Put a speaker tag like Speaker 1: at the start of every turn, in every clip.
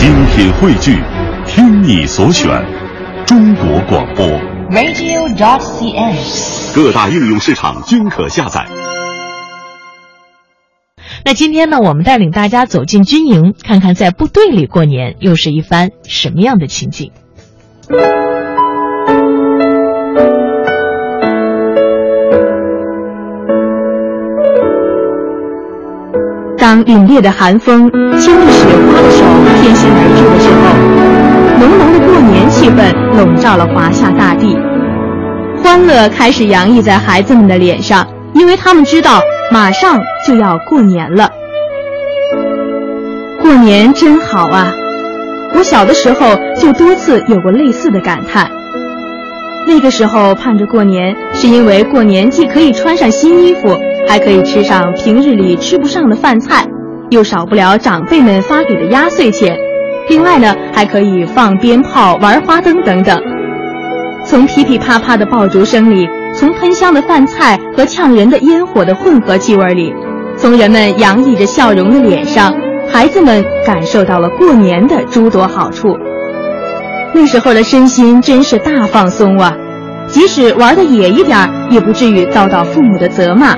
Speaker 1: 精品汇聚，听你所选，中国广播。
Speaker 2: radio.cn。
Speaker 1: 各大应用市场均可下载。
Speaker 3: 那今天呢，我们带领大家走进军营，看看在部队里过年又是一番什么样的情景。
Speaker 4: 当凛冽的寒风牵着雪花的手偏行而至的时候，浓浓的过年气氛笼罩了华夏大地，欢乐开始洋溢在孩子们的脸上，因为他们知道马上就要过年了。过年真好啊！我小的时候就多次有过类似的感叹。那个时候盼着过年，是因为过年既可以穿上新衣服，还可以吃上平日里吃不上的饭菜，又少不了长辈们发给的压岁钱。另外呢，还可以放鞭炮、玩花灯等等。从噼噼啪啪的爆竹声里，从喷香的饭菜和呛人的烟火的混合气味里，从人们洋溢着笑容的脸上，孩子们感受到了过年的诸多好处。那时候的身心真是大放松啊！即使玩的野一点，也不至于遭到父母的责骂，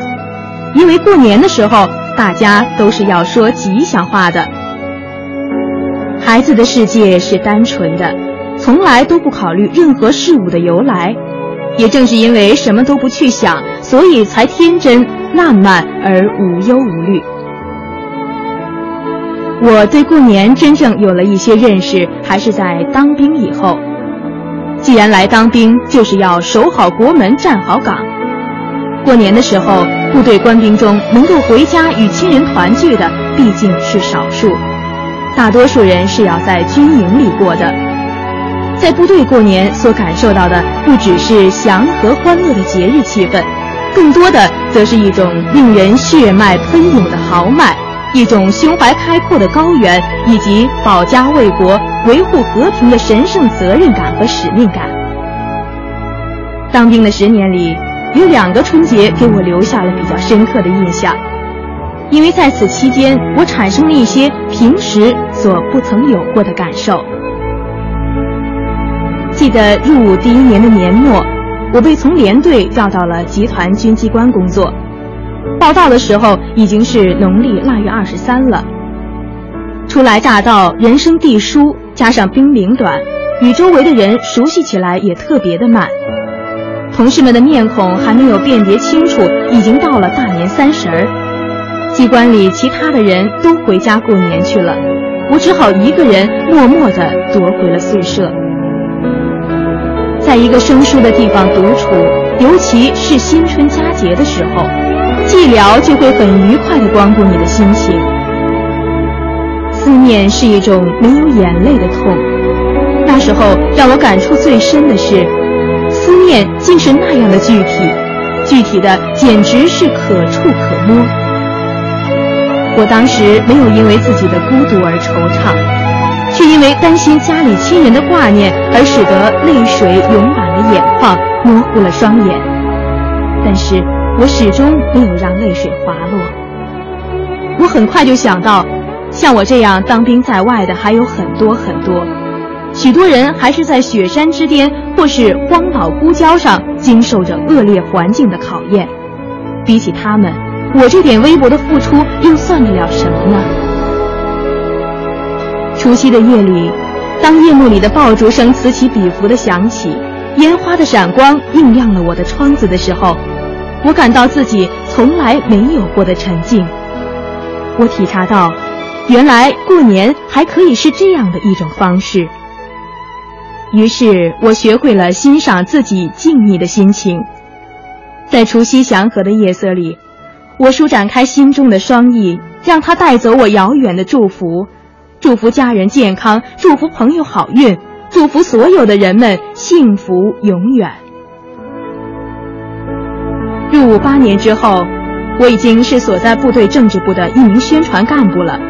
Speaker 4: 因为过年的时候大家都是要说吉祥话的。孩子的世界是单纯的，从来都不考虑任何事物的由来。也正是因为什么都不去想，所以才天真烂漫而无忧无虑。我对过年真正有了一些认识，还是在当兵以后。既然来当兵，就是要守好国门，站好岗。过年的时候，部队官兵中能够回家与亲人团聚的毕竟是少数，大多数人是要在军营里过的。在部队过年所感受到的，不只是祥和欢乐的节日气氛，更多的则是一种令人血脉喷涌的豪迈。一种胸怀开阔的高原，以及保家卫国、维护和平的神圣责任感和使命感。当兵的十年里，有两个春节给我留下了比较深刻的印象，因为在此期间，我产生了一些平时所不曾有过的感受。记得入伍第一年的年末，我被从连队调到了集团军机关工作。报到的时候已经是农历腊月二十三了。初来乍到，人生地疏，加上兵龄短，与周围的人熟悉起来也特别的慢。同事们的面孔还没有辨别清楚，已经到了大年三十儿。机关里其他的人都回家过年去了，我只好一个人默默地夺回了宿舍。在一个生疏的地方独处，尤其是新春佳节的时候。寂寥就会很愉快地光顾你的心情。思念是一种没有眼泪的痛。那时候让我感触最深的是，思念竟是那样的具体，具体的简直是可触可摸。我当时没有因为自己的孤独而惆怅，却因为担心家里亲人的挂念而使得泪水涌满了眼眶，模糊了双眼。但是。我始终没有让泪水滑落。我很快就想到，像我这样当兵在外的还有很多很多，许多人还是在雪山之巅或是荒岛孤礁上经受着恶劣环境的考验。比起他们，我这点微薄的付出又算得了什么呢？除夕的夜里，当夜幕里的爆竹声此起彼伏的响起，烟花的闪光映亮了我的窗子的时候。我感到自己从来没有过的沉静。我体察到，原来过年还可以是这样的一种方式。于是我学会了欣赏自己静谧的心情。在除夕祥和的夜色里，我舒展开心中的双翼，让它带走我遥远的祝福，祝福家人健康，祝福朋友好运，祝福所有的人们幸福永远。入伍八年之后，我已经是所在部队政治部的一名宣传干部了。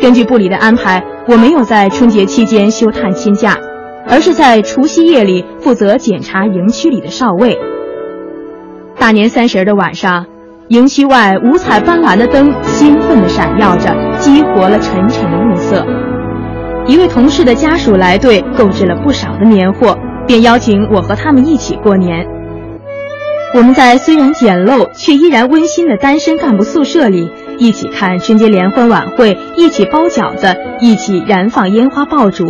Speaker 4: 根据部里的安排，我没有在春节期间休探亲假，而是在除夕夜里负责检查营区里的哨位。大年三十的晚上，营区外五彩斑斓的灯兴奋地闪耀着，激活了沉沉的暮色。一位同事的家属来队，购置了不少的年货，便邀请我和他们一起过年。我们在虽然简陋却依然温馨的单身干部宿舍里，一起看春节联欢晚会，一起包饺子，一起燃放烟花爆竹，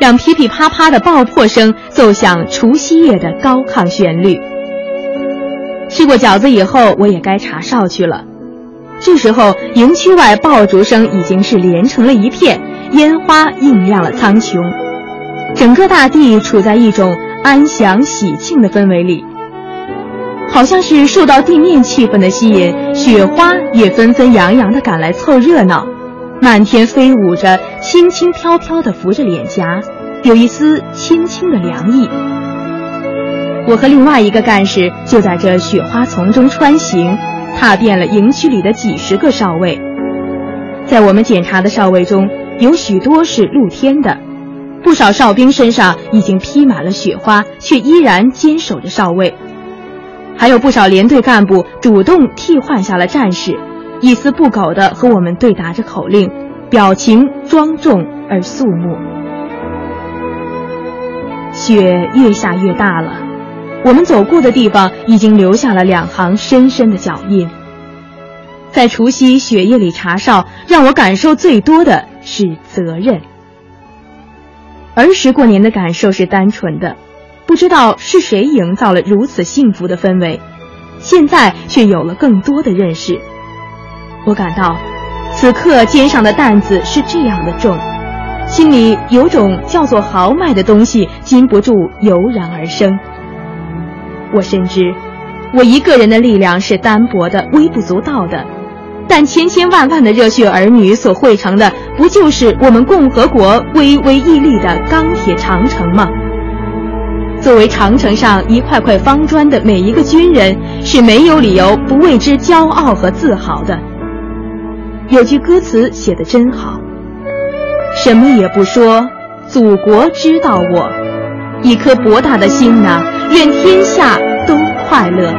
Speaker 4: 让噼噼啪啪的爆破声奏响除夕夜的高亢旋律。吃过饺子以后，我也该查哨去了。这时候，营区外爆竹声已经是连成了一片，烟花映亮了苍穹，整个大地处在一种安详喜庆的氛围里。好像是受到地面气氛的吸引，雪花也纷纷扬扬地赶来凑热闹，漫天飞舞着，轻轻飘飘地拂着脸颊，有一丝轻轻的凉意。我和另外一个干事就在这雪花丛中穿行，踏遍了营区里的几十个哨位。在我们检查的哨位中，有许多是露天的，不少哨兵身上已经披满了雪花，却依然坚守着哨位。还有不少连队干部主动替换下了战士，一丝不苟地和我们对答着口令，表情庄重而肃穆。雪越下越大了。我们走过的地方已经留下了两行深深的脚印。在除夕雪夜里查哨，让我感受最多的是责任。儿时过年的感受是单纯的，不知道是谁营造了如此幸福的氛围，现在却有了更多的认识。我感到，此刻肩上的担子是这样的重，心里有种叫做豪迈的东西禁不住油然而生。我深知，我一个人的力量是单薄的、微不足道的，但千千万万的热血儿女所汇成的，不就是我们共和国巍巍屹立的钢铁长城吗？作为长城上一块块方砖的每一个军人，是没有理由不为之骄傲和自豪的。有句歌词写得真好：“什么也不说，祖国知道我，一颗博大的心呐。”愿天下都快乐。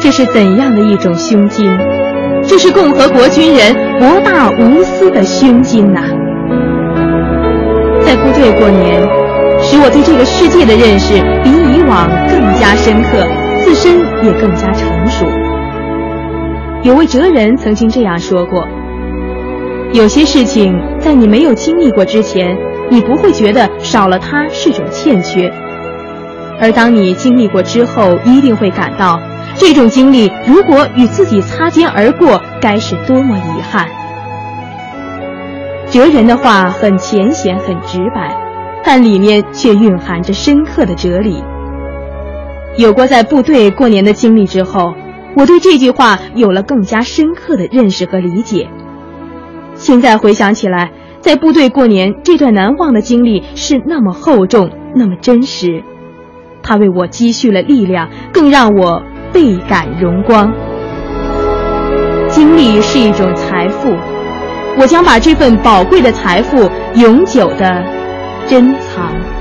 Speaker 4: 这是怎样的一种胸襟？这是共和国军人博大无私的胸襟呐！在部队过年，使我对这个世界的认识比以往更加深刻，自身也更加成熟。有位哲人曾经这样说过：有些事情在你没有经历过之前，你不会觉得少了它是种欠缺。而当你经历过之后，一定会感到，这种经历如果与自己擦肩而过，该是多么遗憾。哲人的话很浅显、很直白，但里面却蕴含着深刻的哲理。有过在部队过年的经历之后，我对这句话有了更加深刻的认识和理解。现在回想起来，在部队过年这段难忘的经历是那么厚重，那么真实。它为我积蓄了力量，更让我倍感荣光。经历是一种财富，我将把这份宝贵的财富永久的珍藏。